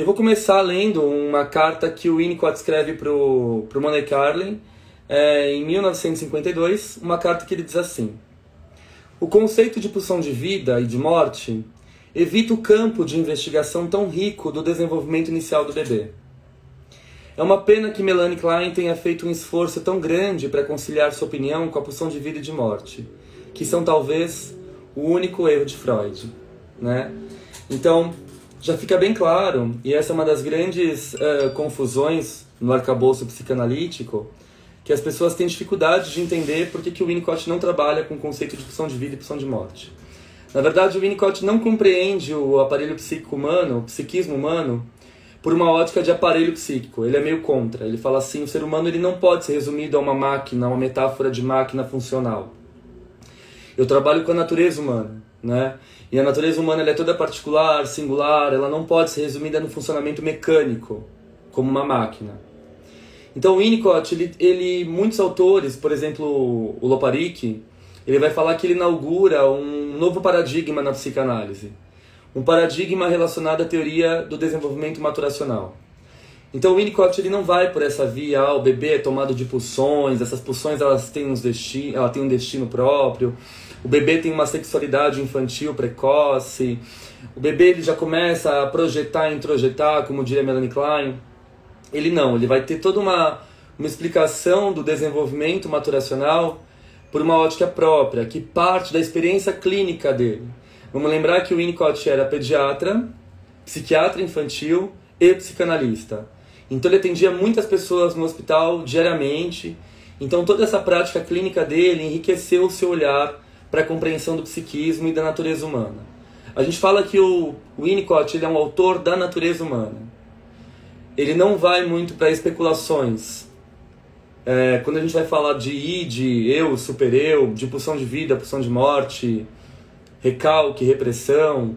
Eu vou começar lendo uma carta que o Winnicott escreve para o Money Carlin é, em 1952, uma carta que ele diz assim: O conceito de pulsão de vida e de morte evita o campo de investigação tão rico do desenvolvimento inicial do bebê. É uma pena que Melanie Klein tenha feito um esforço tão grande para conciliar sua opinião com a pulsão de vida e de morte, que são talvez o único erro de Freud, né? Então, já fica bem claro, e essa é uma das grandes uh, confusões no arcabouço psicanalítico, que as pessoas têm dificuldade de entender por que, o Winnicott não trabalha com o conceito de pulsão de vida e pulsão de morte. Na verdade, o Winnicott não compreende o aparelho psíquico humano, o psiquismo humano, por uma ótica de aparelho psíquico. Ele é meio contra. Ele fala assim, o ser humano ele não pode ser resumido a uma máquina, a uma metáfora de máquina funcional. Eu trabalho com a natureza humana, né? E a natureza humana é toda particular, singular, ela não pode ser resumida no funcionamento mecânico, como uma máquina. Então, o Winnicott, ele, ele, muitos autores, por exemplo, o Loparic, ele vai falar que ele inaugura um novo paradigma na psicanálise. Um paradigma relacionado à teoria do desenvolvimento maturacional. Então, o Winnicott ele não vai por essa via, ah, o bebê é tomado de pulsões, essas pulsões elas têm, uns desti ela tem um destino próprio, o bebê tem uma sexualidade infantil precoce, o bebê ele já começa a projetar introjetar, como diria Melanie Klein. Ele não, ele vai ter toda uma, uma explicação do desenvolvimento maturacional por uma ótica própria, que parte da experiência clínica dele. Vamos lembrar que o Winnicott era pediatra, psiquiatra infantil e psicanalista. Então ele atendia muitas pessoas no hospital diariamente. Então toda essa prática clínica dele enriqueceu o seu olhar para a compreensão do psiquismo e da natureza humana. A gente fala que o Winnicott ele é um autor da natureza humana. Ele não vai muito para especulações. É, quando a gente vai falar de id, eu, super-eu, de pulsão de vida, pulsão de morte, recalque, repressão,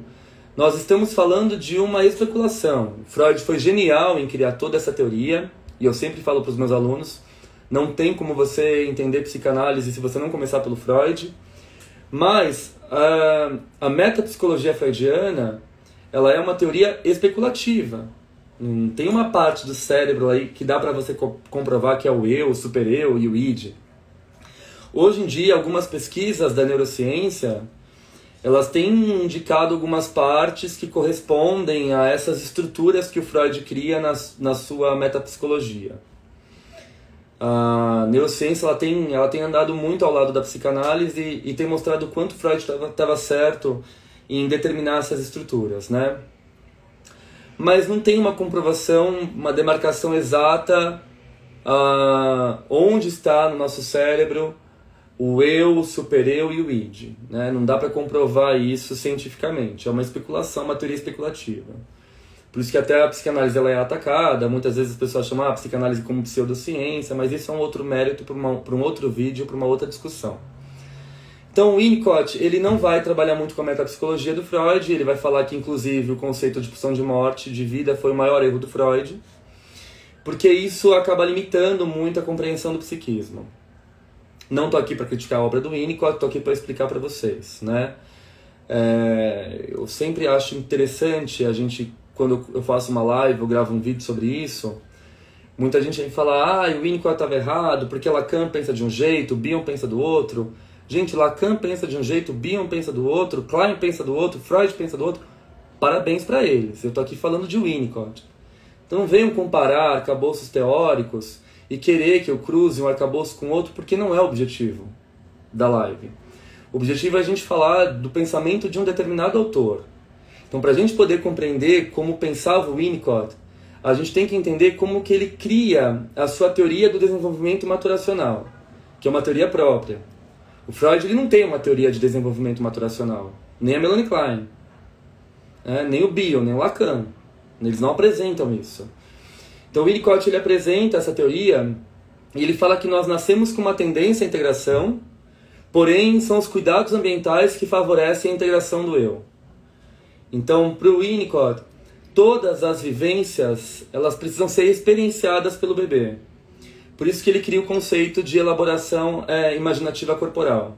nós estamos falando de uma especulação. Freud foi genial em criar toda essa teoria, e eu sempre falo para os meus alunos, não tem como você entender psicanálise se você não começar pelo Freud. Mas a, a metapsicologia freudiana ela é uma teoria especulativa. Hum, tem uma parte do cérebro aí que dá para você co comprovar que é o eu, o super-eu e o id. Hoje em dia, algumas pesquisas da neurociência elas têm indicado algumas partes que correspondem a essas estruturas que o Freud cria na, na sua metapsicologia a neurociência ela tem, ela tem andado muito ao lado da psicanálise e, e tem mostrado o quanto Freud estava certo em determinar essas estruturas, né? Mas não tem uma comprovação, uma demarcação exata uh, onde está no nosso cérebro o eu, o super-eu e o id. Né? Não dá para comprovar isso cientificamente, é uma especulação, uma teoria especulativa. Por isso que até a psicanálise ela é atacada, muitas vezes as pessoas chamam a psicanálise como pseudociência, mas isso é um outro mérito para um outro vídeo, para uma outra discussão. Então o Winnicott, ele não vai trabalhar muito com a metapsicologia do Freud, ele vai falar que inclusive o conceito de pulsão de morte, de vida, foi o maior erro do Freud, porque isso acaba limitando muito a compreensão do psiquismo. Não estou aqui para criticar a obra do Winnicott, estou aqui para explicar para vocês, né? É, eu sempre acho interessante a gente quando eu faço uma live, eu gravo um vídeo sobre isso, muita gente vem falar, ah, o Winnicott estava errado, porque Lacan pensa de um jeito, Bion pensa do outro. Gente, Lacan pensa de um jeito, Bion pensa do outro, Klein pensa do outro, Freud pensa do outro. Parabéns para eles. Eu tô aqui falando de Winnicott. Então venham comparar arcabouços teóricos e querer que eu cruze um arcabouço com outro, porque não é o objetivo da live. O objetivo é a gente falar do pensamento de um determinado autor. Então, para a gente poder compreender como pensava o Winnicott, a gente tem que entender como que ele cria a sua teoria do desenvolvimento maturacional, que é uma teoria própria. O Freud ele não tem uma teoria de desenvolvimento maturacional, nem a Melanie Klein, né? nem o Bion, nem o Lacan. Eles não apresentam isso. Então o Winnicott ele apresenta essa teoria e ele fala que nós nascemos com uma tendência à integração, porém são os cuidados ambientais que favorecem a integração do eu. Então, para o Winnicott, todas as vivências elas precisam ser experienciadas pelo bebê. Por isso que ele cria o conceito de elaboração é, imaginativa corporal.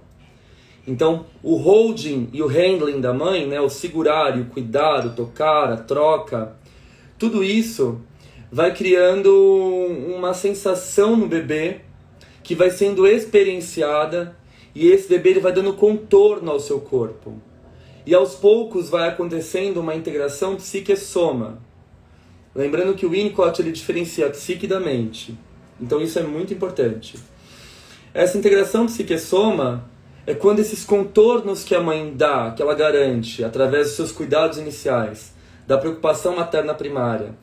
Então, o holding e o handling da mãe, né, o segurar e o cuidar, o tocar, a troca, tudo isso vai criando uma sensação no bebê que vai sendo experienciada e esse bebê ele vai dando contorno ao seu corpo. E aos poucos vai acontecendo uma integração psique-soma. Lembrando que o Winnicott ele diferencia a psique da mente. Então isso é muito importante. Essa integração psique-soma é quando esses contornos que a mãe dá, que ela garante, através dos seus cuidados iniciais, da preocupação materna primária,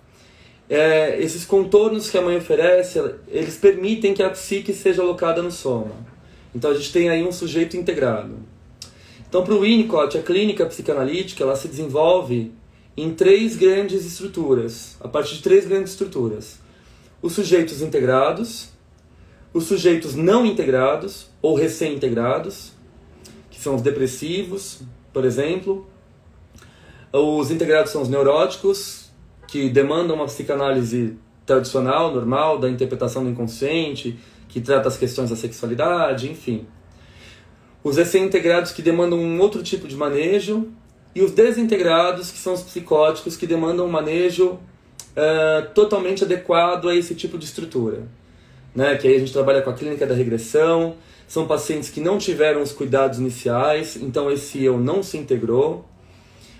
é, esses contornos que a mãe oferece, eles permitem que a psique seja alocada no soma. Então a gente tem aí um sujeito integrado. Então para o Winnicott, a clínica psicanalítica ela se desenvolve em três grandes estruturas, a partir de três grandes estruturas. Os sujeitos integrados, os sujeitos não integrados ou recém-integrados, que são os depressivos, por exemplo. Os integrados são os neuróticos, que demandam uma psicanálise tradicional, normal, da interpretação do inconsciente, que trata as questões da sexualidade, enfim. Os recém-integrados que demandam um outro tipo de manejo, e os desintegrados, que são os psicóticos, que demandam um manejo uh, totalmente adequado a esse tipo de estrutura né? Que aí a gente trabalha com a clínica da regressão. São pacientes que não tiveram os cuidados iniciais, então esse eu não se integrou.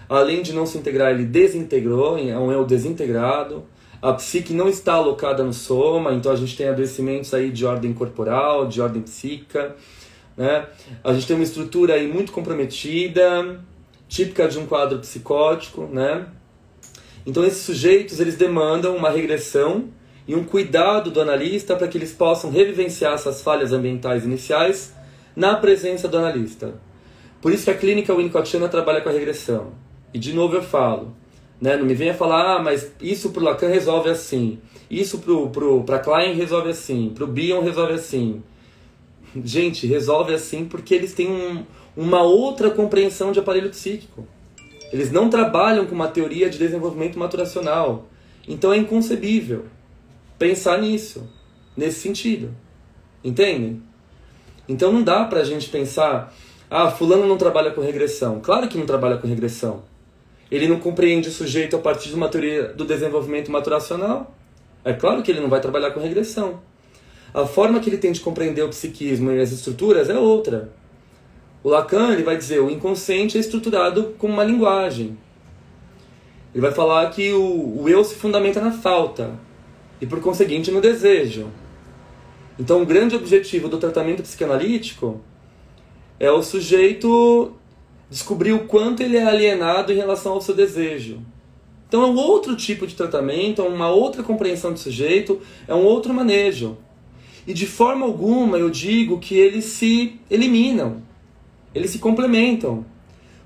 Além de não se integrar, ele desintegrou, é um eu desintegrado. A psique não está alocada no soma, então a gente tem adoecimentos aí de ordem corporal, de ordem psíquica. Né? A gente tem uma estrutura aí muito comprometida, típica de um quadro psicótico. Né? Então esses sujeitos eles demandam uma regressão e um cuidado do analista para que eles possam revivenciar essas falhas ambientais iniciais na presença do analista. Por isso que a clínica Winnicottiana trabalha com a regressão. E de novo eu falo, né, não me venha falar, ah, mas isso para Lacan resolve assim, isso para pro, pro, Klein resolve assim, para o Bion resolve assim. Gente, resolve assim porque eles têm um, uma outra compreensão de aparelho psíquico. Eles não trabalham com uma teoria de desenvolvimento maturacional. Então é inconcebível pensar nisso, nesse sentido. Entendem? Então não dá pra gente pensar, ah, fulano não trabalha com regressão. Claro que não trabalha com regressão. Ele não compreende o sujeito a partir de uma teoria do desenvolvimento maturacional. É claro que ele não vai trabalhar com regressão. A forma que ele tem de compreender o psiquismo e as estruturas é outra. O Lacan ele vai dizer o inconsciente é estruturado como uma linguagem. Ele vai falar que o, o eu se fundamenta na falta e, por conseguinte, no desejo. Então, o grande objetivo do tratamento psicanalítico é o sujeito descobrir o quanto ele é alienado em relação ao seu desejo. Então, é um outro tipo de tratamento, é uma outra compreensão do sujeito, é um outro manejo. E de forma alguma eu digo que eles se eliminam, eles se complementam.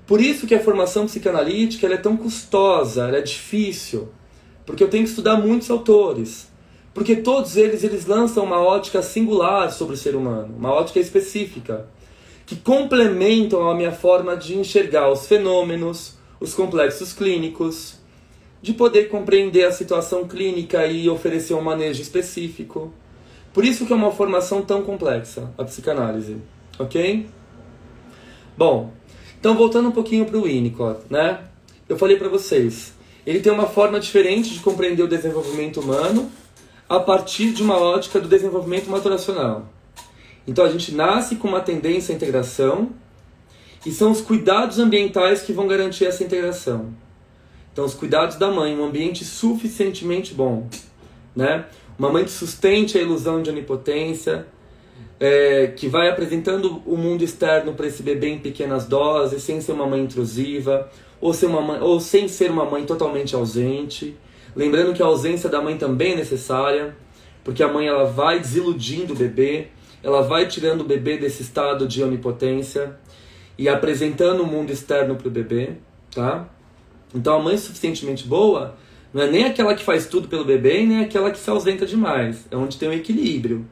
Por isso que a formação psicanalítica é tão custosa, é difícil, porque eu tenho que estudar muitos autores. Porque todos eles, eles lançam uma ótica singular sobre o ser humano, uma ótica específica, que complementam a minha forma de enxergar os fenômenos, os complexos clínicos, de poder compreender a situação clínica e oferecer um manejo específico. Por isso que é uma formação tão complexa, a psicanálise, ok? Bom, então voltando um pouquinho para o Winnicott, né? Eu falei para vocês, ele tem uma forma diferente de compreender o desenvolvimento humano a partir de uma ótica do desenvolvimento maturacional. Então a gente nasce com uma tendência à integração e são os cuidados ambientais que vão garantir essa integração. Então, os cuidados da mãe, um ambiente suficientemente bom, né? Uma mãe que sustente a ilusão de onipotência, é, que vai apresentando o mundo externo para esse bebê em pequenas doses, sem ser uma mãe intrusiva, ou, ser uma mãe, ou sem ser uma mãe totalmente ausente. Lembrando que a ausência da mãe também é necessária, porque a mãe ela vai desiludindo o bebê, ela vai tirando o bebê desse estado de onipotência e apresentando o mundo externo para o bebê, tá? Então a mãe suficientemente boa não é nem aquela que faz tudo pelo bebê, nem aquela que se ausenta demais. É onde tem um equilíbrio.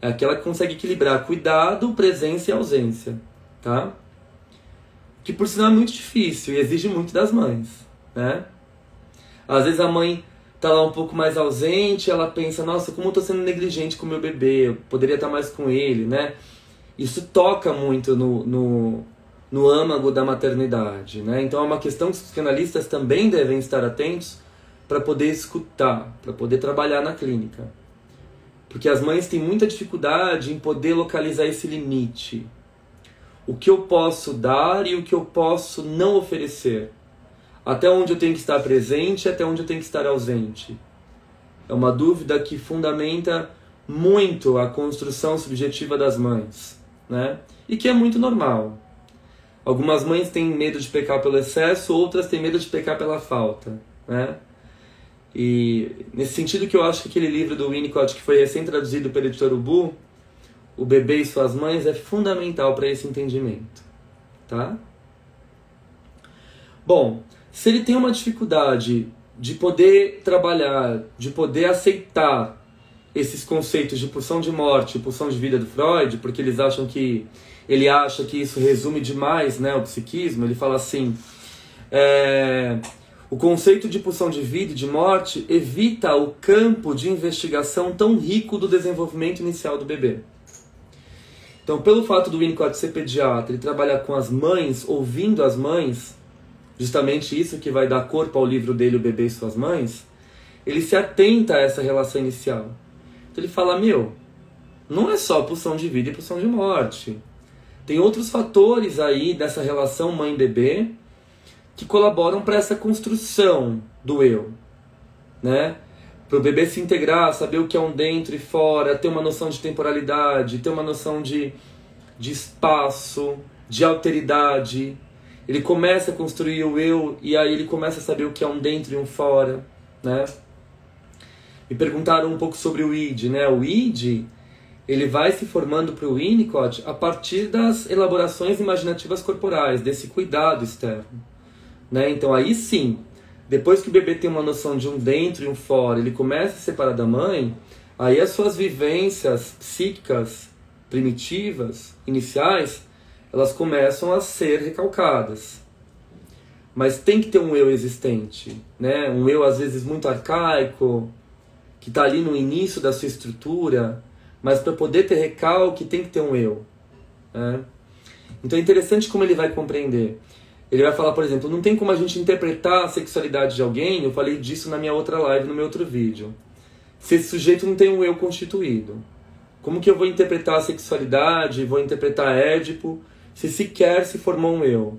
É aquela que consegue equilibrar cuidado, presença e ausência, tá? Que por sinal é muito difícil e exige muito das mães, né? Às vezes a mãe tá lá um pouco mais ausente, ela pensa, nossa, como eu tô sendo negligente com meu bebê, eu poderia estar mais com ele, né? Isso toca muito no, no, no âmago da maternidade, né? Então é uma questão que os psicanalistas também devem estar atentos para poder escutar, para poder trabalhar na clínica. Porque as mães têm muita dificuldade em poder localizar esse limite. O que eu posso dar e o que eu posso não oferecer. Até onde eu tenho que estar presente e até onde eu tenho que estar ausente. É uma dúvida que fundamenta muito a construção subjetiva das mães, né? E que é muito normal. Algumas mães têm medo de pecar pelo excesso, outras têm medo de pecar pela falta, né? E nesse sentido que eu acho que aquele livro do Winnicott, que foi recém-traduzido pelo editor Ubu, O Bebê e Suas Mães, é fundamental para esse entendimento. Tá? Bom, se ele tem uma dificuldade de poder trabalhar, de poder aceitar esses conceitos de pulsão de morte e pulsão de vida do Freud, porque eles acham que ele acha que isso resume demais né, o psiquismo, ele fala assim. É, o conceito de pulsão de vida e de morte evita o campo de investigação tão rico do desenvolvimento inicial do bebê. Então, pelo fato do Winnicott ser pediatra e trabalhar com as mães, ouvindo as mães, justamente isso que vai dar corpo ao livro dele, O Bebê e Suas Mães, ele se atenta a essa relação inicial. Então ele fala, meu, não é só pulsão de vida e pulsão de morte. Tem outros fatores aí dessa relação mãe-bebê que colaboram para essa construção do eu, né? Para o bebê se integrar, saber o que é um dentro e fora, ter uma noção de temporalidade, ter uma noção de, de espaço, de alteridade. Ele começa a construir o eu e aí ele começa a saber o que é um dentro e um fora, né? Me perguntaram um pouco sobre o id, né? O id ele vai se formando para o Winnicott a partir das elaborações imaginativas corporais, desse cuidado externo. Né? Então aí sim, depois que o bebê tem uma noção de um dentro e um fora, ele começa a separar da mãe, aí as suas vivências psíquicas primitivas, iniciais, elas começam a ser recalcadas. Mas tem que ter um eu existente, né? Um eu às vezes muito arcaico, que está ali no início da sua estrutura, mas para poder ter recalque tem que ter um eu. Né? Então é interessante como ele vai compreender. Ele vai falar, por exemplo, não tem como a gente interpretar a sexualidade de alguém, eu falei disso na minha outra live, no meu outro vídeo. Se esse sujeito não tem um eu constituído. Como que eu vou interpretar a sexualidade, vou interpretar Édipo, se sequer se formou um eu?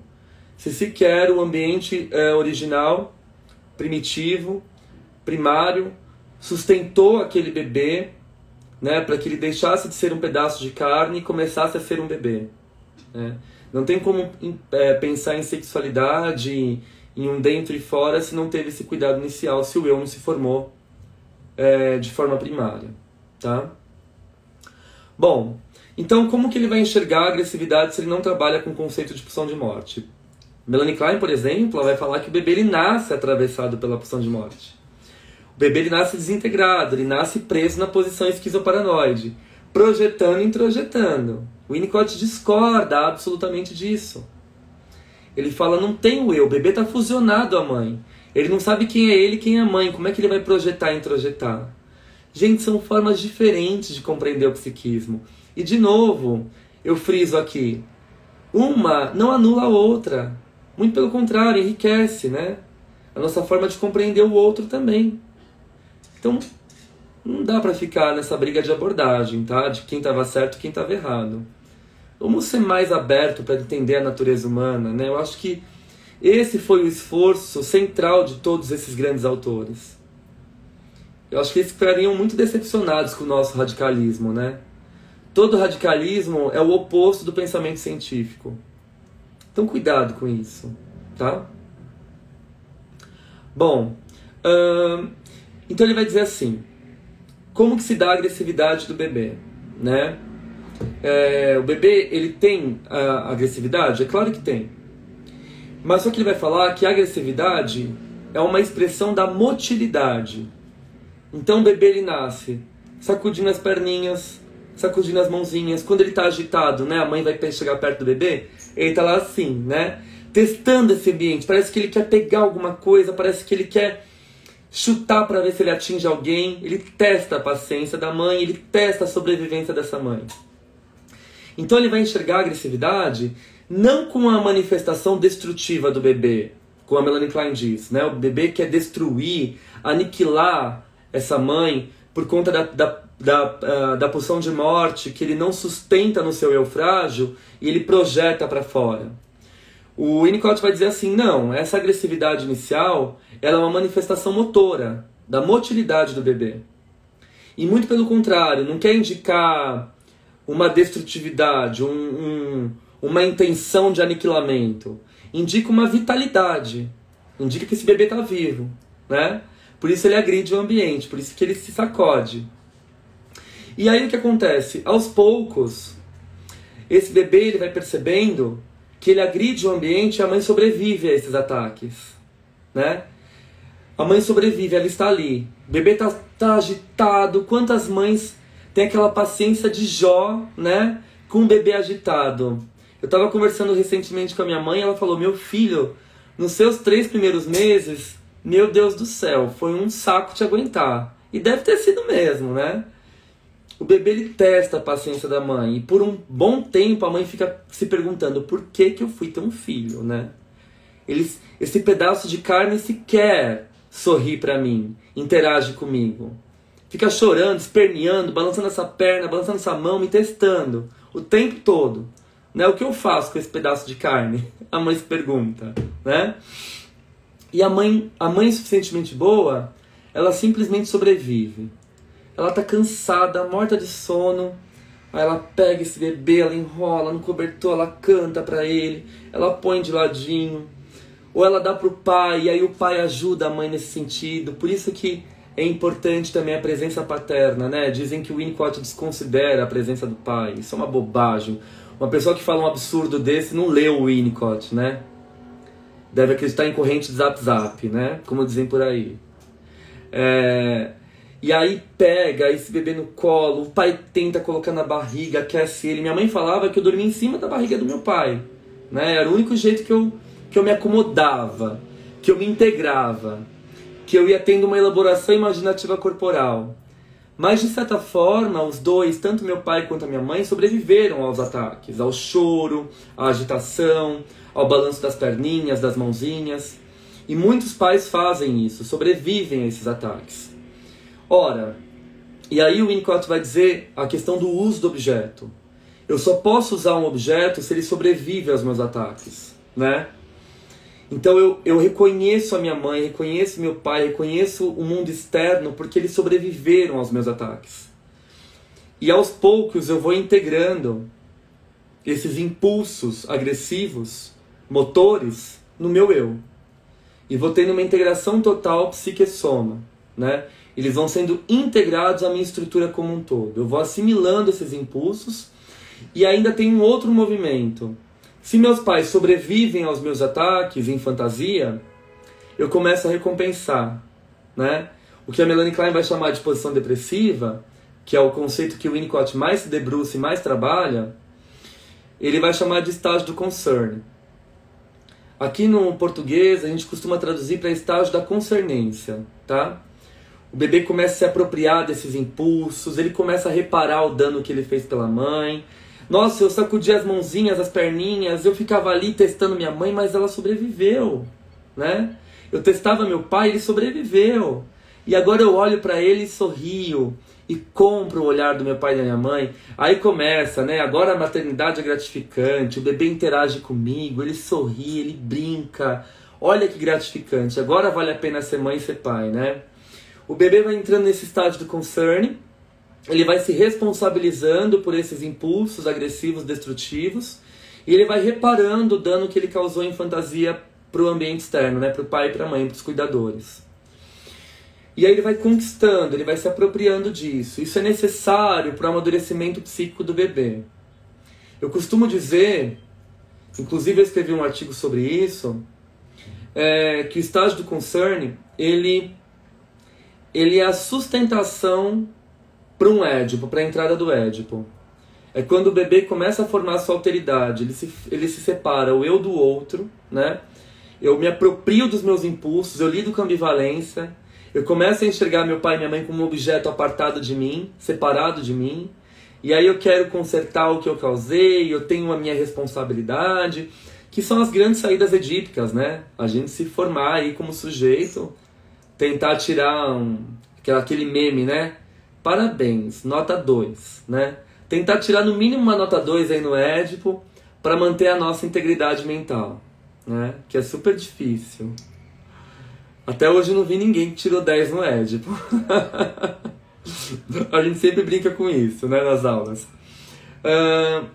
Se sequer o ambiente é, original, primitivo, primário, sustentou aquele bebê, né, para que ele deixasse de ser um pedaço de carne e começasse a ser um bebê. Né? Não tem como é, pensar em sexualidade, em um dentro e fora, se não teve esse cuidado inicial, se o eu não se formou é, de forma primária, tá? Bom, então como que ele vai enxergar a agressividade se ele não trabalha com o conceito de pulsão de morte? Melanie Klein, por exemplo, vai falar que o bebê ele nasce atravessado pela pulsão de morte. O bebê ele nasce desintegrado, ele nasce preso na posição esquizoparanoide, projetando e introjetando. O Winnicott discorda absolutamente disso. Ele fala, não tem o eu, o bebê está fusionado à mãe. Ele não sabe quem é ele quem é a mãe. Como é que ele vai projetar e introjetar? Gente, são formas diferentes de compreender o psiquismo. E de novo, eu friso aqui, uma não anula a outra. Muito pelo contrário, enriquece, né? A nossa forma de compreender o outro também. Então, não dá para ficar nessa briga de abordagem, tá? De quem estava certo quem estava errado. Vamos ser mais aberto para entender a natureza humana, né? Eu acho que Esse foi o esforço central de todos esses grandes autores. Eu acho que eles ficariam muito decepcionados com o nosso radicalismo, né? Todo radicalismo é o oposto do pensamento científico. Então cuidado com isso, tá? Bom, então ele vai dizer assim: como que se dá a agressividade do bebê, né? É, o bebê ele tem agressividade, é claro que tem, mas só que ele vai falar que a agressividade é uma expressão da motilidade. Então o bebê ele nasce sacudindo as perninhas, sacudindo as mãozinhas. Quando ele está agitado, né, a mãe vai chegar perto do bebê, ele está lá assim, né, testando esse ambiente. Parece que ele quer pegar alguma coisa, parece que ele quer chutar para ver se ele atinge alguém. Ele testa a paciência da mãe, ele testa a sobrevivência dessa mãe. Então ele vai enxergar a agressividade não com a manifestação destrutiva do bebê, como a Melanie Klein diz, né? O bebê quer destruir, aniquilar essa mãe por conta da, da, da, uh, da pulsão de morte que ele não sustenta no seu eu frágil e ele projeta para fora. O Winnicott vai dizer assim, não, essa agressividade inicial ela é uma manifestação motora da motilidade do bebê. E muito pelo contrário, não quer indicar uma destrutividade, um, um, uma intenção de aniquilamento. Indica uma vitalidade. Indica que esse bebê está vivo, né? Por isso ele agride o ambiente, por isso que ele se sacode. E aí o que acontece? Aos poucos, esse bebê ele vai percebendo que ele agride o ambiente e a mãe sobrevive a esses ataques, né? A mãe sobrevive, ela está ali. O bebê está tá agitado. Quantas mães têm aquela paciência de Jó, né? Com o bebê agitado. Eu estava conversando recentemente com a minha mãe, ela falou: Meu filho, nos seus três primeiros meses, meu Deus do céu, foi um saco te aguentar. E deve ter sido mesmo, né? O bebê ele testa a paciência da mãe e por um bom tempo a mãe fica se perguntando por que que eu fui ter um filho, né? Eles, esse pedaço de carne sequer sorri para mim, interage comigo. Fica chorando, esperneando, balançando essa perna, balançando essa mão, me testando o tempo todo. Né? O que eu faço com esse pedaço de carne? A mãe se pergunta, né? E a mãe, a mãe suficientemente boa, ela simplesmente sobrevive. Ela tá cansada, morta de sono. Aí ela pega esse bebê, ela enrola no cobertor, ela canta para ele, ela põe de ladinho. Ou ela dá pro pai, e aí o pai ajuda a mãe nesse sentido. Por isso que é importante também a presença paterna, né? Dizem que o Winnicott desconsidera a presença do pai. Isso é uma bobagem. Uma pessoa que fala um absurdo desse não leu o Winnicott, né? Deve acreditar em corrente de zap zap, né? Como dizem por aí. É... E aí pega esse bebê no colo, o pai tenta colocar na barriga, aquece ele. Minha mãe falava que eu dormia em cima da barriga do meu pai. Né? Era o único jeito que eu, que eu me acomodava, que eu me integrava, que eu ia tendo uma elaboração imaginativa corporal. Mas de certa forma, os dois, tanto meu pai quanto a minha mãe, sobreviveram aos ataques, ao choro, à agitação, ao balanço das perninhas, das mãozinhas. E muitos pais fazem isso, sobrevivem a esses ataques. Ora, e aí o Winnicott vai dizer a questão do uso do objeto. Eu só posso usar um objeto se ele sobrevive aos meus ataques, né? Então eu, eu reconheço a minha mãe, reconheço meu pai, reconheço o mundo externo porque eles sobreviveram aos meus ataques. E aos poucos eu vou integrando esses impulsos agressivos, motores, no meu eu. E vou tendo uma integração total psique-soma, né? Eles vão sendo integrados à minha estrutura como um todo. Eu vou assimilando esses impulsos e ainda tem um outro movimento se meus pais sobrevivem aos meus ataques em fantasia, eu começo a recompensar, né? O que a Melanie Klein vai chamar de posição depressiva, que é o conceito que o Winnicott mais se debruça e mais trabalha, ele vai chamar de estágio do concern. Aqui no português a gente costuma traduzir para estágio da concernência, tá? O bebê começa a se apropriar desses impulsos, ele começa a reparar o dano que ele fez pela mãe, nossa, eu sacudia as mãozinhas, as perninhas, eu ficava ali testando minha mãe, mas ela sobreviveu, né? Eu testava meu pai, ele sobreviveu. E agora eu olho para ele e sorrio. e compra o olhar do meu pai e da minha mãe. Aí começa, né? Agora a maternidade é gratificante, o bebê interage comigo, ele sorri, ele brinca. Olha que gratificante. Agora vale a pena ser mãe e ser pai, né? O bebê vai entrando nesse estágio do concern, ele vai se responsabilizando por esses impulsos agressivos, destrutivos, e ele vai reparando o dano que ele causou em fantasia para o ambiente externo, né? Para o pai para a mãe, para os cuidadores. E aí ele vai conquistando, ele vai se apropriando disso. Isso é necessário para o amadurecimento psíquico do bebê. Eu costumo dizer, inclusive eu escrevi um artigo sobre isso, é, que o estágio do concern, ele, ele é a sustentação para um Édipo, para a entrada do Édipo. É quando o bebê começa a formar sua alteridade, ele se, ele se separa o eu do outro, né? Eu me aproprio dos meus impulsos, eu lido com ambivalência, eu começo a enxergar meu pai e minha mãe como um objeto apartado de mim, separado de mim. E aí eu quero consertar o que eu causei, eu tenho a minha responsabilidade, que são as grandes saídas edípicas, né? A gente se formar aí como sujeito, tentar tirar um, aquele meme, né? Parabéns, nota 2, né? Tentar tirar no mínimo uma nota 2 aí no Édipo para manter a nossa integridade mental, né? Que é super difícil. Até hoje eu não vi ninguém que tirou 10 no Édipo. a gente sempre brinca com isso, né, nas aulas. Uh,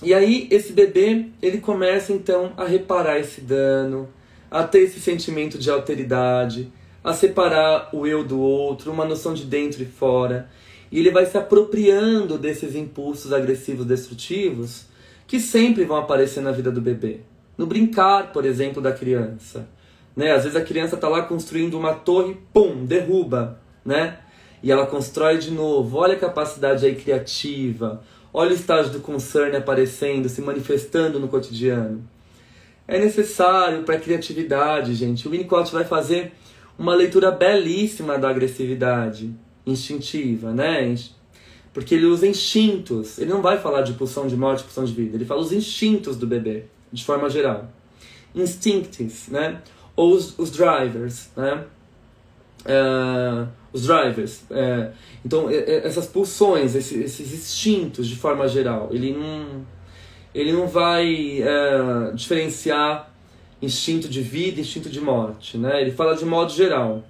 e aí esse bebê, ele começa então a reparar esse dano, a ter esse sentimento de alteridade, a separar o eu do outro, uma noção de dentro e fora. E ele vai se apropriando desses impulsos agressivos destrutivos que sempre vão aparecer na vida do bebê. No brincar, por exemplo, da criança. Né? Às vezes a criança está lá construindo uma torre, pum, derruba, né? E ela constrói de novo. Olha a capacidade aí criativa. Olha o estágio do concern aparecendo, se manifestando no cotidiano. É necessário para a criatividade, gente. O Winnicott vai fazer uma leitura belíssima da agressividade instintiva, né? Porque ele usa instintos. Ele não vai falar de pulsão de morte, pulsão de vida. Ele fala os instintos do bebê, de forma geral. Instincts, né? ou os, os drivers, né? Uh, os drivers. É, então, essas pulsões, esses, esses, instintos de forma geral, ele não, ele não vai é, diferenciar instinto de vida instinto de morte, né? Ele fala de modo geral.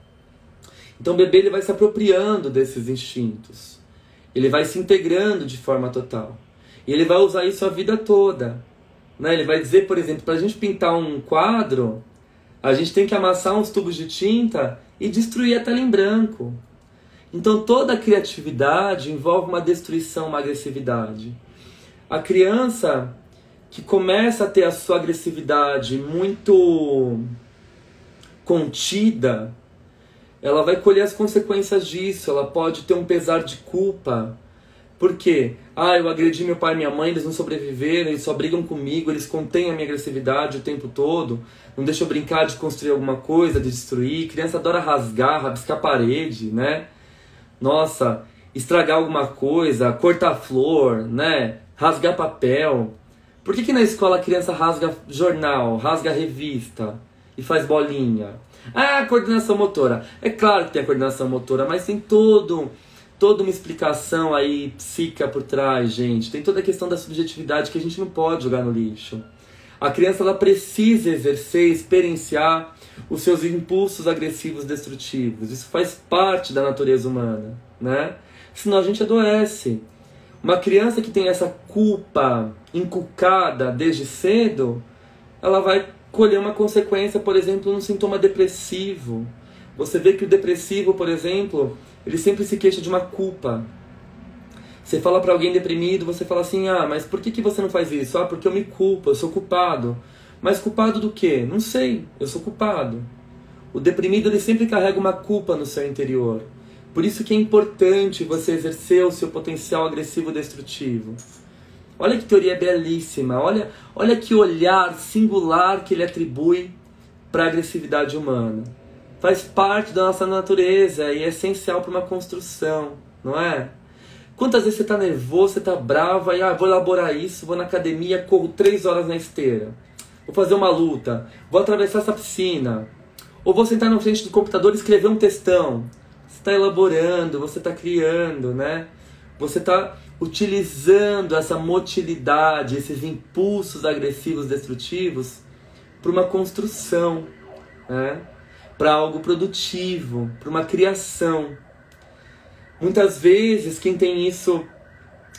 Então, o bebê ele vai se apropriando desses instintos. Ele vai se integrando de forma total. E ele vai usar isso a vida toda. Né? Ele vai dizer, por exemplo, para a gente pintar um quadro, a gente tem que amassar uns tubos de tinta e destruir a tela em branco. Então toda criatividade envolve uma destruição, uma agressividade. A criança que começa a ter a sua agressividade muito contida, ela vai colher as consequências disso, ela pode ter um pesar de culpa, por quê? Ah, eu agredi meu pai e minha mãe, eles não sobreviveram, eles só brigam comigo, eles contêm a minha agressividade o tempo todo, não deixam eu brincar de construir alguma coisa, de destruir. Criança adora rasgar, rabiscar parede, né? Nossa, estragar alguma coisa, cortar flor, né? Rasgar papel. Por que, que na escola a criança rasga jornal, rasga revista e faz bolinha? Ah, coordenação motora. É claro que tem a coordenação motora, mas tem todo toda uma explicação aí psíquica por trás, gente. Tem toda a questão da subjetividade que a gente não pode jogar no lixo. A criança ela precisa exercer, experienciar os seus impulsos agressivos destrutivos. Isso faz parte da natureza humana, né? Senão a gente adoece. Uma criança que tem essa culpa inculcada desde cedo, ela vai colher uma consequência, por exemplo, num sintoma depressivo. Você vê que o depressivo, por exemplo, ele sempre se queixa de uma culpa. Você fala para alguém deprimido, você fala assim: "Ah, mas por que que você não faz isso?" "Ah, porque eu me culpo, eu sou culpado." Mas culpado do quê? Não sei, eu sou culpado. O deprimido ele sempre carrega uma culpa no seu interior. Por isso que é importante você exercer o seu potencial agressivo destrutivo. Olha que teoria belíssima, olha, olha que olhar singular que ele atribui para a agressividade humana faz parte da nossa natureza e é essencial para uma construção, não é? Quantas vezes você está nervoso, você está bravo, aí ah, vou elaborar isso, vou na academia, corro três horas na esteira, vou fazer uma luta, vou atravessar essa piscina, ou vou sentar na frente do computador e escrever um textão. Está elaborando, você está criando, né? Você está utilizando essa motilidade, esses impulsos agressivos destrutivos para uma construção, né? para algo produtivo, para uma criação. Muitas vezes quem tem isso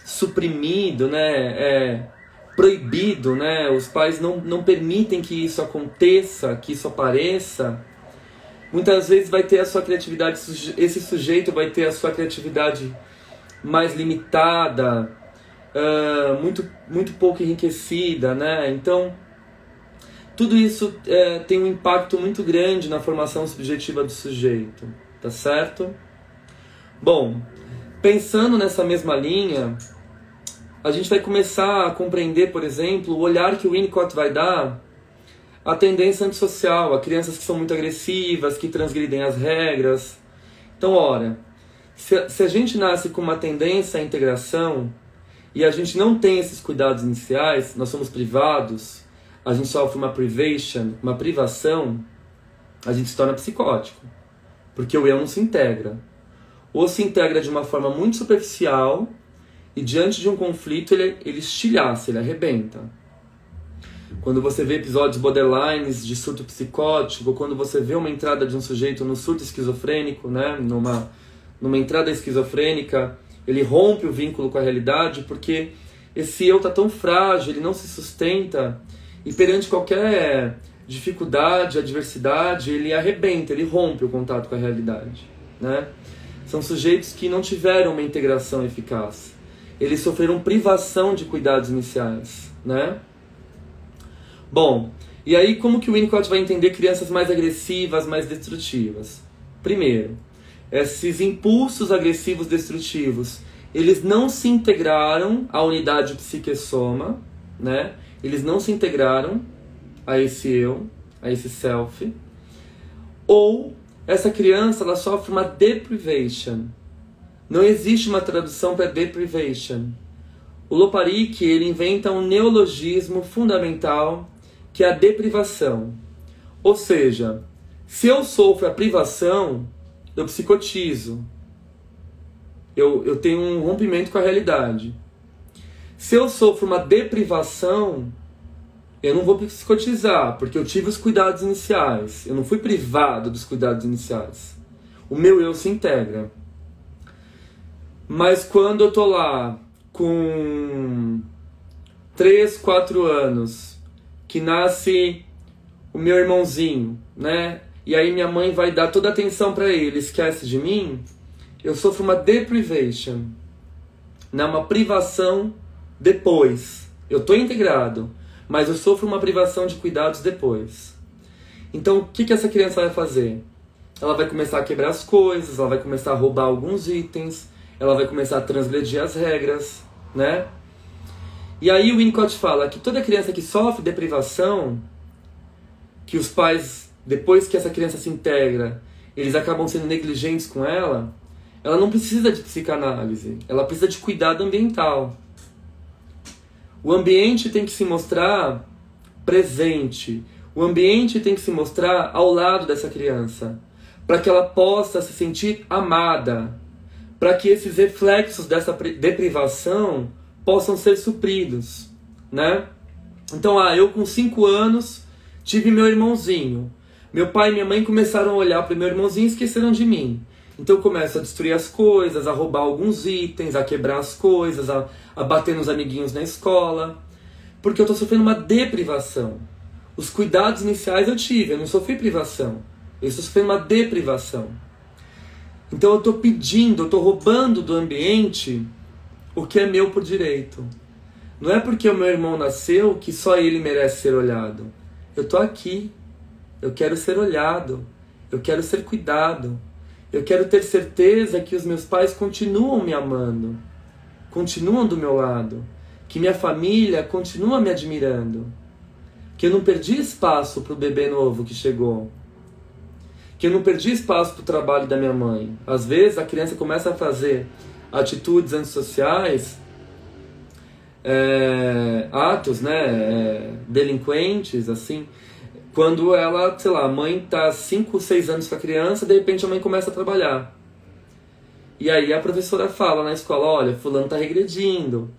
suprimido, né, é proibido, né, os pais não, não permitem que isso aconteça, que isso apareça, muitas vezes vai ter a sua criatividade, esse sujeito vai ter a sua criatividade mais limitada, uh, muito, muito pouco enriquecida, né? Então, tudo isso é, tem um impacto muito grande na formação subjetiva do sujeito, tá certo? Bom, pensando nessa mesma linha, a gente vai começar a compreender, por exemplo, o olhar que o Winnicott vai dar à tendência antissocial, a crianças que são muito agressivas, que transgridem as regras. Então, ora, se, se a gente nasce com uma tendência à integração e a gente não tem esses cuidados iniciais, nós somos privados, a gente sofre uma privation, uma privação, a gente se torna psicótico. Porque o eu não se integra. Ou se integra de uma forma muito superficial e diante de um conflito ele, ele estilhaça, ele arrebenta. Quando você vê episódios borderlines de surto psicótico, quando você vê uma entrada de um sujeito no surto esquizofrênico, né, numa numa entrada esquizofrênica, ele rompe o vínculo com a realidade porque esse eu está tão frágil, ele não se sustenta e perante qualquer dificuldade, adversidade, ele arrebenta, ele rompe o contato com a realidade, né? São sujeitos que não tiveram uma integração eficaz. Eles sofreram privação de cuidados iniciais, né? Bom, e aí como que o Winnicott vai entender crianças mais agressivas, mais destrutivas? Primeiro, esses impulsos agressivos destrutivos, eles não se integraram à unidade psique-soma, né? Eles não se integraram a esse eu, a esse self. Ou essa criança ela sofre uma deprivation. Não existe uma tradução para deprivation. O Loparik ele inventa um neologismo fundamental que é a deprivação. Ou seja, se eu sofro a privação, eu psicotizo. Eu, eu tenho um rompimento com a realidade. Se eu sofro uma deprivação, eu não vou psicotizar, porque eu tive os cuidados iniciais. Eu não fui privado dos cuidados iniciais. O meu eu se integra. Mas quando eu tô lá com 3, 4 anos, que nasce o meu irmãozinho, né? e aí minha mãe vai dar toda a atenção para ele, esquece de mim, eu sofro uma deprivation, né? uma privação depois. Eu estou integrado, mas eu sofro uma privação de cuidados depois. Então, o que, que essa criança vai fazer? Ela vai começar a quebrar as coisas, ela vai começar a roubar alguns itens, ela vai começar a transgredir as regras, né? E aí o Winnicott fala que toda criança que sofre deprivação, que os pais depois que essa criança se integra, eles acabam sendo negligentes com ela, ela não precisa de psicanálise, ela precisa de cuidado ambiental. O ambiente tem que se mostrar presente, o ambiente tem que se mostrar ao lado dessa criança, para que ela possa se sentir amada, para que esses reflexos dessa deprivação possam ser supridos, né? Então, ah, eu com 5 anos tive meu irmãozinho. Meu pai e minha mãe começaram a olhar para meu irmãozinho e esqueceram de mim. Então eu começo a destruir as coisas, a roubar alguns itens, a quebrar as coisas, a, a bater nos amiguinhos na escola. Porque eu estou sofrendo uma deprivação. Os cuidados iniciais eu tive, eu não sofri privação. Eu estou sofrendo uma deprivação. Então eu estou pedindo, eu estou roubando do ambiente o que é meu por direito. Não é porque o meu irmão nasceu que só ele merece ser olhado. Eu estou aqui, eu quero ser olhado, eu quero ser cuidado, eu quero ter certeza que os meus pais continuam me amando, continuam do meu lado, que minha família continua me admirando, que eu não perdi espaço para o bebê novo que chegou, que eu não perdi espaço para o trabalho da minha mãe. Às vezes a criança começa a fazer atitudes antissociais, é, atos né, é, delinquentes, assim, quando ela, sei lá, a mãe tá 5, 6 anos com a criança, de repente a mãe começa a trabalhar. E aí a professora fala na escola, olha, fulano tá regredindo,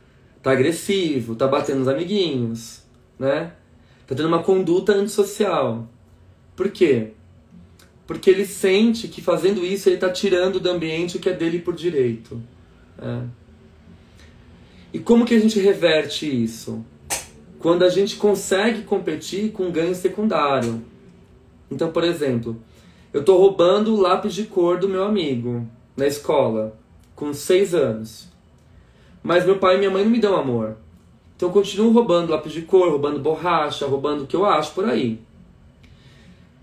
tá agressivo, tá batendo nos amiguinhos, né? Tá tendo uma conduta antissocial. Por quê? Porque ele sente que fazendo isso ele está tirando do ambiente o que é dele por direito. É. E como que a gente reverte isso? Quando a gente consegue competir com ganho secundário. Então, por exemplo, eu estou roubando o lápis de cor do meu amigo na escola, com seis anos. Mas meu pai e minha mãe não me dão amor. Então eu continuo roubando lápis de cor, roubando borracha, roubando o que eu acho por aí.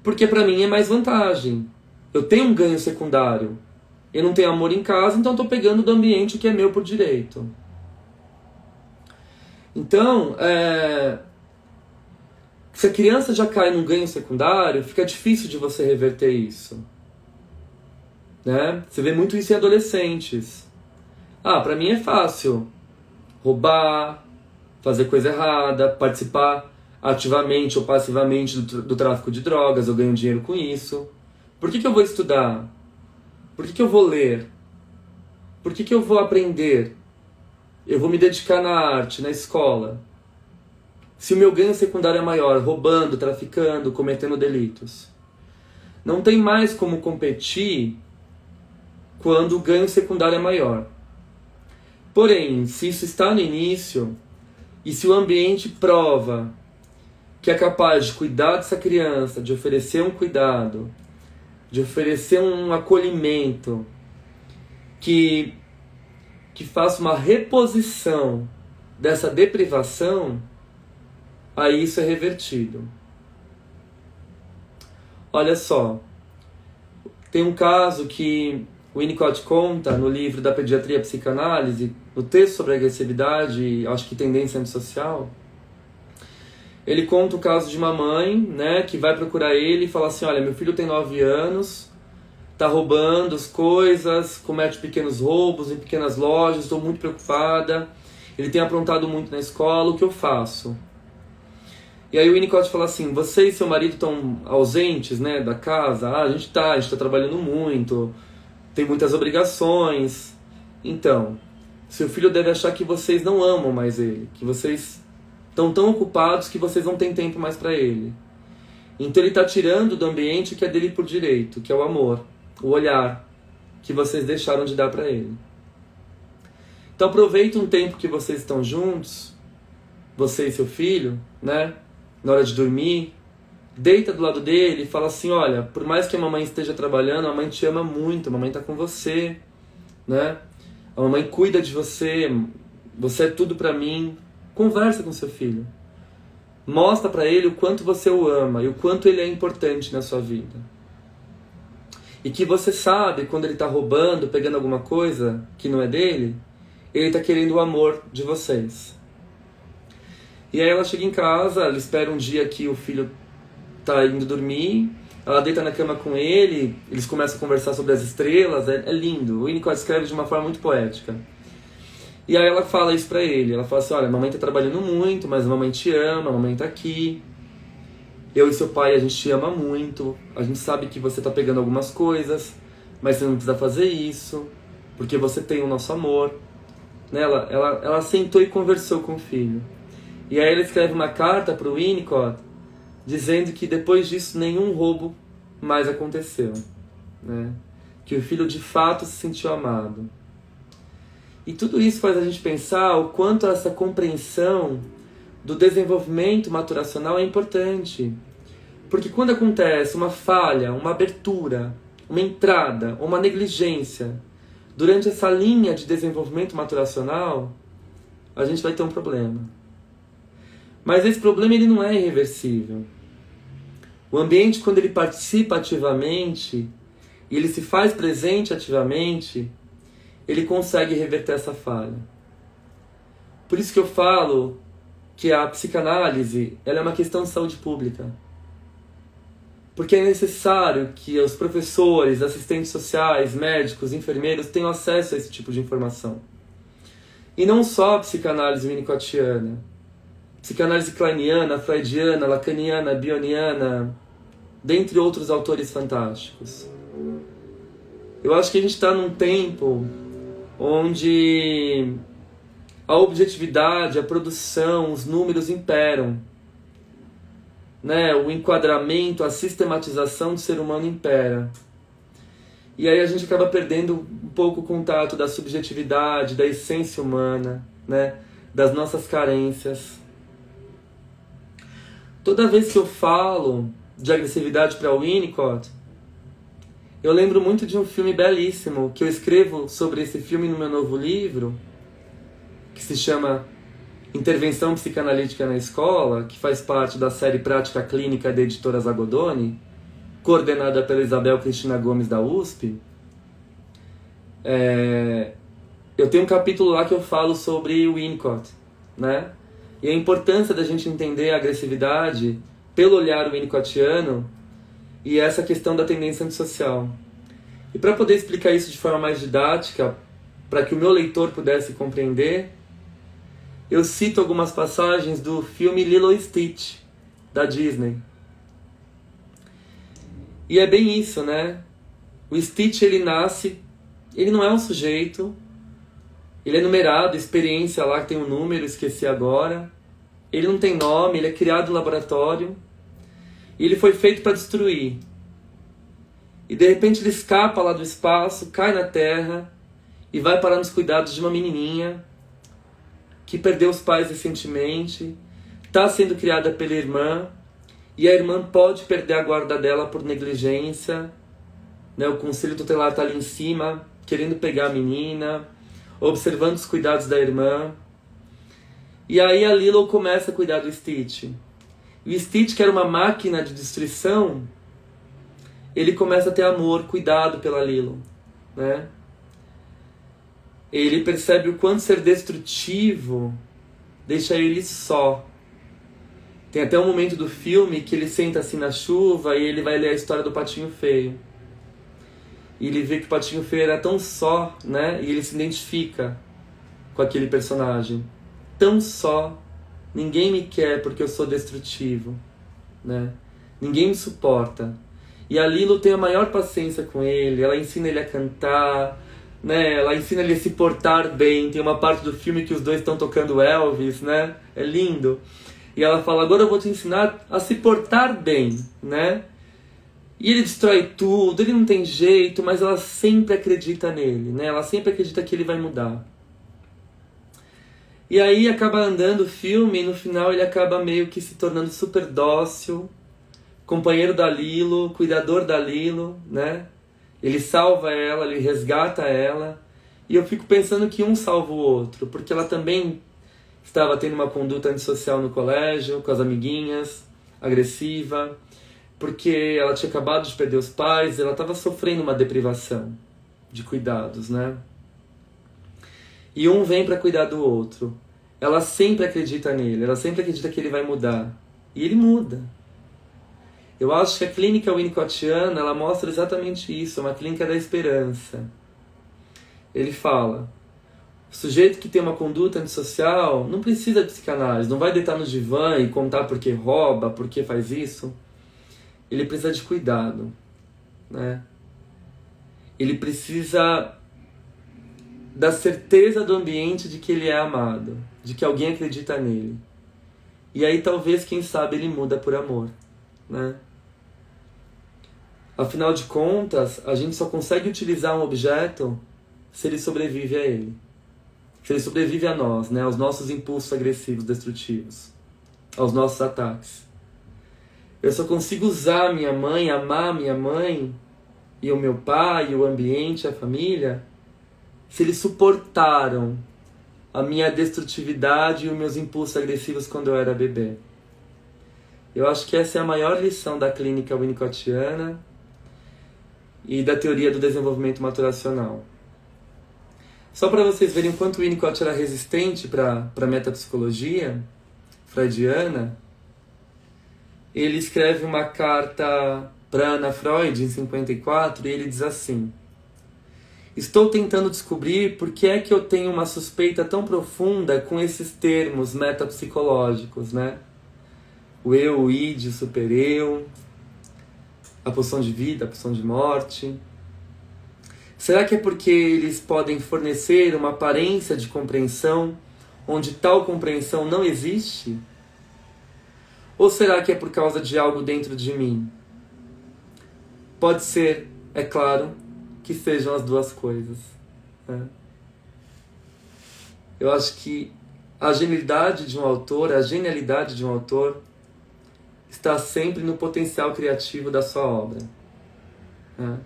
Porque para mim é mais vantagem. Eu tenho um ganho secundário. Eu não tenho amor em casa, então estou pegando do ambiente que é meu por direito. Então, é... se a criança já cai num ganho secundário, fica difícil de você reverter isso. Né? Você vê muito isso em adolescentes. Ah, para mim é fácil roubar, fazer coisa errada, participar ativamente ou passivamente do, do tráfico de drogas, eu ganho dinheiro com isso. Por que, que eu vou estudar? Por que, que eu vou ler? Por que, que eu vou aprender? Eu vou me dedicar na arte, na escola. Se o meu ganho secundário é maior, roubando, traficando, cometendo delitos. Não tem mais como competir quando o ganho secundário é maior. Porém, se isso está no início e se o ambiente prova que é capaz de cuidar dessa criança, de oferecer um cuidado, de oferecer um acolhimento, que, que faça uma reposição dessa deprivação, aí isso é revertido. Olha só, tem um caso que o Winnicott conta no livro da Pediatria e Psicanálise, no texto sobre agressividade, acho que tendência antissocial, ele conta o caso de uma mãe, né, que vai procurar ele e fala assim, olha, meu filho tem 9 anos, tá roubando as coisas, comete pequenos roubos em pequenas lojas, estou muito preocupada, ele tem aprontado muito na escola, o que eu faço? E aí o Winnicott fala assim, você e seu marido estão ausentes, né, da casa? Ah, a gente tá, a gente tá trabalhando muito, tem muitas obrigações. Então, seu filho deve achar que vocês não amam mais ele, que vocês estão tão ocupados que vocês não têm tempo mais para ele. Então ele está tirando do ambiente o que é dele por direito, que é o amor, o olhar que vocês deixaram de dar para ele. Então aproveita um tempo que vocês estão juntos, você e seu filho, né? Na hora de dormir, deita do lado dele e fala assim: olha, por mais que a mamãe esteja trabalhando, a mãe te ama muito, a mamãe está com você, né? A mamãe cuida de você, você é tudo para mim. Conversa com seu filho. Mostra para ele o quanto você o ama e o quanto ele é importante na sua vida. E que você sabe quando ele está roubando, pegando alguma coisa que não é dele, ele está querendo o amor de vocês. E aí ela chega em casa, ela espera um dia que o filho tá indo dormir, ela deita na cama com ele, eles começam a conversar sobre as estrelas, é, é lindo. O Winnicott escreve de uma forma muito poética. E aí ela fala isso pra ele, ela fala assim, olha, mamãe tá trabalhando muito, mas a mamãe te ama, a mamãe tá aqui. Eu e seu pai, a gente te ama muito, a gente sabe que você tá pegando algumas coisas, mas você não precisa fazer isso, porque você tem o nosso amor. Né, ela, ela, ela sentou e conversou com o filho. E aí ela escreve uma carta pro Winnicott, dizendo que depois disso nenhum roubo mais aconteceu, né? Que o filho de fato se sentiu amado. E tudo isso faz a gente pensar o quanto essa compreensão do desenvolvimento maturacional é importante. Porque quando acontece uma falha, uma abertura, uma entrada ou uma negligência durante essa linha de desenvolvimento maturacional, a gente vai ter um problema. Mas esse problema ele não é irreversível. O ambiente, quando ele participa ativamente, ele se faz presente ativamente, ele consegue reverter essa falha. Por isso que eu falo que a psicanálise ela é uma questão de saúde pública. Porque é necessário que os professores, assistentes sociais, médicos, enfermeiros tenham acesso a esse tipo de informação. E não só a psicanálise winnicottiana. Psicanálise kleiniana, freudiana, lacaniana, bioniana, dentre outros autores fantásticos. Eu acho que a gente está num tempo onde a objetividade, a produção, os números imperam. Né? O enquadramento, a sistematização do ser humano impera. E aí a gente acaba perdendo um pouco o contato da subjetividade, da essência humana, né? das nossas carências. Toda vez que eu falo de agressividade para Winnicott, eu lembro muito de um filme belíssimo que eu escrevo sobre esse filme no meu novo livro, que se chama Intervenção Psicanalítica na Escola, que faz parte da série Prática Clínica da editora Zagodoni, coordenada pela Isabel Cristina Gomes da USP. É... Eu tenho um capítulo lá que eu falo sobre o Winnicott, né? E a importância da gente entender a agressividade pelo olhar winnicottiano e essa questão da tendência antissocial. E para poder explicar isso de forma mais didática, para que o meu leitor pudesse compreender, eu cito algumas passagens do filme Lilo e Stitch, da Disney. E é bem isso, né? O Stitch ele nasce, ele não é um sujeito, ele é numerado, experiência lá que tem um número, esqueci agora. Ele não tem nome, ele é criado no laboratório. E ele foi feito para destruir. E de repente ele escapa lá do espaço, cai na terra e vai parar nos cuidados de uma menininha que perdeu os pais recentemente, está sendo criada pela irmã e a irmã pode perder a guarda dela por negligência. Né? O conselho tutelar está ali em cima, querendo pegar a menina, observando os cuidados da irmã. E aí a Lilo começa a cuidar do Stitch. O Stitch, que era uma máquina de destruição, ele começa a ter amor, cuidado pela Lilo, né? Ele percebe o quanto ser destrutivo deixa ele só. Tem até um momento do filme que ele senta assim na chuva e ele vai ler a história do Patinho Feio. E ele vê que o Patinho Feio era tão só, né? E ele se identifica com aquele personagem tão só. Ninguém me quer porque eu sou destrutivo, né? Ninguém me suporta. E a Lilo tem a maior paciência com ele, ela ensina ele a cantar, né? Ela ensina ele a se portar bem. Tem uma parte do filme que os dois estão tocando Elvis, né? É lindo. E ela fala: "Agora eu vou te ensinar a se portar bem", né? E ele destrói tudo, ele não tem jeito, mas ela sempre acredita nele, né? Ela sempre acredita que ele vai mudar. E aí acaba andando o filme e no final ele acaba meio que se tornando super dócil, companheiro da Lilo, cuidador da Lilo, né? Ele salva ela, ele resgata ela. E eu fico pensando que um salva o outro, porque ela também estava tendo uma conduta antissocial no colégio, com as amiguinhas, agressiva, porque ela tinha acabado de perder os pais, ela estava sofrendo uma deprivação de cuidados, né? e um vem para cuidar do outro. Ela sempre acredita nele, ela sempre acredita que ele vai mudar. E ele muda. Eu acho que a clínica winnicottiana, ela mostra exatamente isso, é uma clínica da esperança. Ele fala, o sujeito que tem uma conduta antissocial não precisa de psicanálise, não vai deitar no divã e contar porque rouba, porque faz isso. Ele precisa de cuidado, né? Ele precisa da certeza do ambiente de que ele é amado, de que alguém acredita nele. E aí talvez, quem sabe, ele muda por amor, né? Afinal de contas, a gente só consegue utilizar um objeto se ele sobrevive a ele. Se ele sobrevive a nós, né? aos nossos impulsos agressivos, destrutivos, aos nossos ataques. Eu só consigo usar minha mãe, amar minha mãe, e o meu pai, e o ambiente, a família, se eles suportaram a minha destrutividade e os meus impulsos agressivos quando eu era bebê. Eu acho que essa é a maior lição da clínica winnicottiana e da teoria do desenvolvimento maturacional. Só para vocês verem o quanto Winnicott era resistente para a metapsicologia freudiana, ele escreve uma carta para Ana Freud em 54 e ele diz assim: Estou tentando descobrir por que é que eu tenho uma suspeita tão profunda com esses termos metapsicológicos, né? O eu, o id, o supereu, a poção de vida, a poção de morte. Será que é porque eles podem fornecer uma aparência de compreensão onde tal compreensão não existe? Ou será que é por causa de algo dentro de mim? Pode ser, é claro, que sejam as duas coisas. Né? Eu acho que a genialidade de um autor, a genialidade de um autor, está sempre no potencial criativo da sua obra. Né?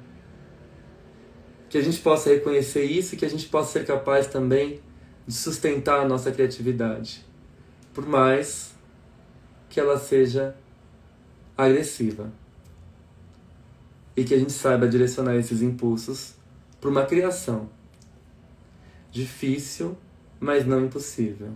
Que a gente possa reconhecer isso e que a gente possa ser capaz também de sustentar a nossa criatividade, por mais que ela seja agressiva. E que a gente saiba direcionar esses impulsos para uma criação difícil, mas não impossível.